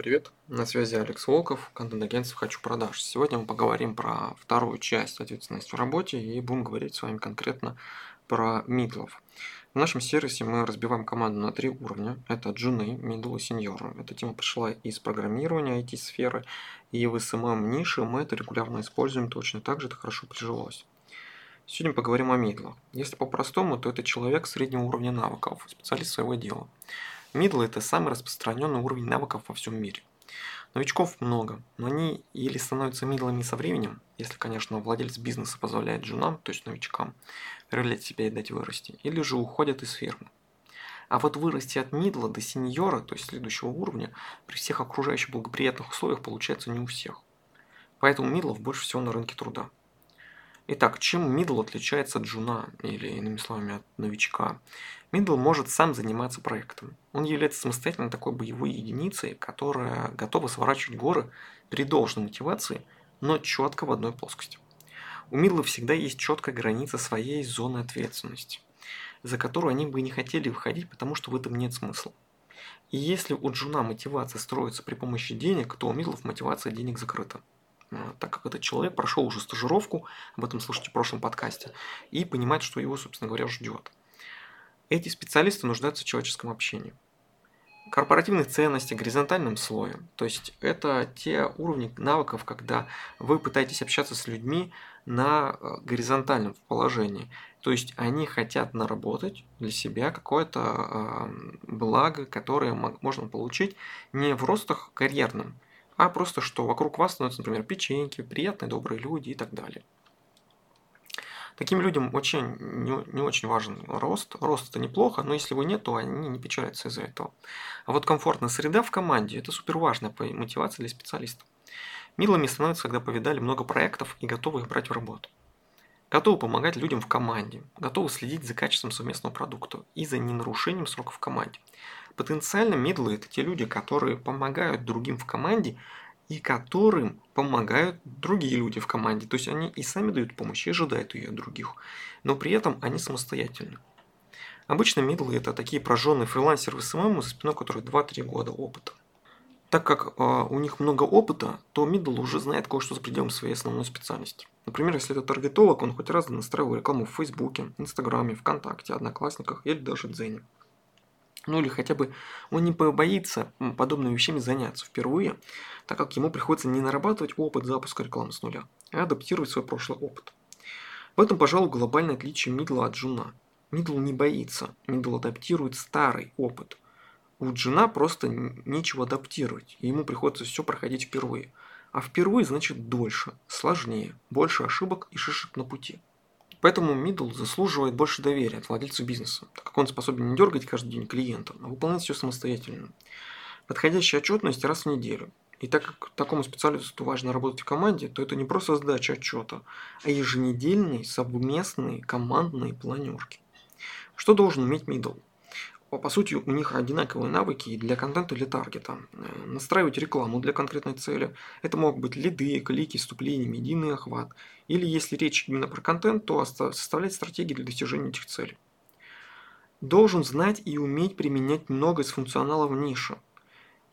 Привет, на связи Алекс Волков, контент-агентство «Хочу продаж». Сегодня мы поговорим про вторую часть ответственности в работе и будем говорить с вами конкретно про мидлов. В нашем сервисе мы разбиваем команду на три уровня. Это джуны, мидл и сеньоры. Эта тема пришла из программирования IT-сферы и в SMM ниши мы это регулярно используем точно так же, это хорошо прижилось. Сегодня поговорим о мидлах. Если по-простому, то это человек среднего уровня навыков, специалист своего дела. Мидл – это самый распространенный уровень навыков во всем мире. Новичков много, но они или становятся мидлами со временем, если, конечно, владелец бизнеса позволяет джунам, то есть новичкам, реализовать себя и дать вырасти, или же уходят из фирмы. А вот вырасти от мидла до сеньора, то есть следующего уровня, при всех окружающих благоприятных условиях получается не у всех. Поэтому мидлов больше всего на рынке труда. Итак, чем мидл отличается от джуна, или иными словами от новичка? Мидл может сам заниматься проектом. Он является самостоятельно такой боевой единицей, которая готова сворачивать горы при должной мотивации, но четко в одной плоскости. У мидла всегда есть четкая граница своей зоны ответственности, за которую они бы не хотели выходить, потому что в этом нет смысла. И если у джуна мотивация строится при помощи денег, то у мидлов мотивация денег закрыта. А, так как этот человек прошел уже стажировку, об этом слушайте в прошлом подкасте, и понимает, что его, собственно говоря, ждет. Эти специалисты нуждаются в человеческом общении. Корпоративных ценностей, горизонтальном слое. То есть это те уровни навыков, когда вы пытаетесь общаться с людьми на э, горизонтальном положении. То есть они хотят наработать для себя какое-то э, благо, которое можно получить не в ростах карьерном, а просто что вокруг вас становятся, например, печеньки, приятные, добрые люди и так далее. Таким людям очень не, не очень важен рост. Рост это неплохо, но если его нет, то они не печалятся из-за этого. А вот комфортная среда в команде – это супер важная мотивация для специалистов. Милыми становятся, когда повидали много проектов и готовы их брать в работу. Готовы помогать людям в команде, готовы следить за качеством совместного продукта и за ненарушением сроков в команде. Потенциально медлы – это те люди, которые помогают другим в команде и которым помогают другие люди в команде. То есть они и сами дают помощь, и ожидают ее от других. Но при этом они самостоятельны. Обычно мидлы – это такие прожженные фрилансеры в SMM, за спиной которых 2-3 года опыта. Так как э, у них много опыта, то мидл уже знает кое-что за пределом своей основной специальности. Например, если это таргетолог, он хоть раз настраивал рекламу в Фейсбуке, Инстаграме, ВКонтакте, Одноклассниках или даже Дзене. Ну или хотя бы он не побоится подобными вещами заняться впервые, так как ему приходится не нарабатывать опыт запуска рекламы с нуля, а адаптировать свой прошлый опыт. В этом, пожалуй, глобальное отличие Мидла от Джуна. Мидл не боится, Мидл адаптирует старый опыт. У Джуна просто нечего адаптировать, ему приходится все проходить впервые. А впервые значит дольше, сложнее, больше ошибок и шишек на пути. Поэтому Middle заслуживает больше доверия от владельца бизнеса, так как он способен не дергать каждый день клиента, а выполнять все самостоятельно. Подходящая отчетность раз в неделю. И так как такому специалисту важно работать в команде, то это не просто сдача отчета, а еженедельные совместные командные планерки. Что должен уметь Middle? По сути, у них одинаковые навыки для контента, для таргета. Э, настраивать рекламу для конкретной цели. Это могут быть лиды, клики, вступления, медийный охват. Или если речь именно про контент, то составлять стратегии для достижения этих целей. Должен знать и уметь применять много из функционалов ниши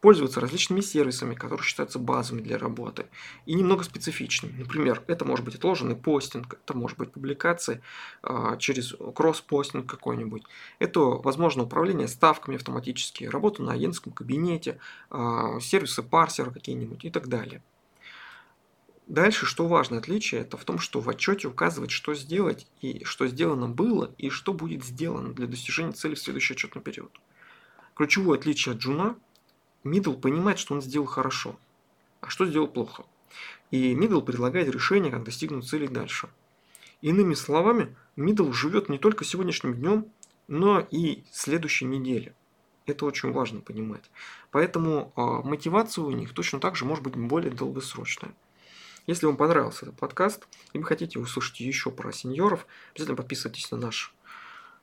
пользоваться различными сервисами, которые считаются базовыми для работы, и немного специфичными. Например, это может быть отложенный постинг, это может быть публикация э, через кросс-постинг какой-нибудь. Это, возможно, управление ставками автоматические, работа на агентском кабинете, э, сервисы парсера какие-нибудь и так далее. Дальше, что важно отличие, это в том, что в отчете указывать, что сделать, и что сделано было, и что будет сделано для достижения цели в следующий отчетный период. Ключевое отличие от джуна Мидл понимает, что он сделал хорошо, а что сделал плохо. И Мидл предлагает решение, как достигнуть цели дальше. Иными словами, Мидл живет не только сегодняшним днем, но и следующей неделе. Это очень важно понимать. Поэтому э, мотивация у них точно так же может быть более долгосрочная. Если вам понравился этот подкаст и вы хотите услышать еще про сеньоров, обязательно подписывайтесь на наши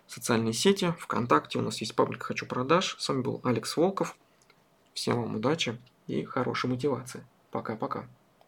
социальные сети. Вконтакте у нас есть паблик «Хочу продаж». С вами был Алекс Волков. Всем вам удачи и хорошей мотивации. Пока-пока.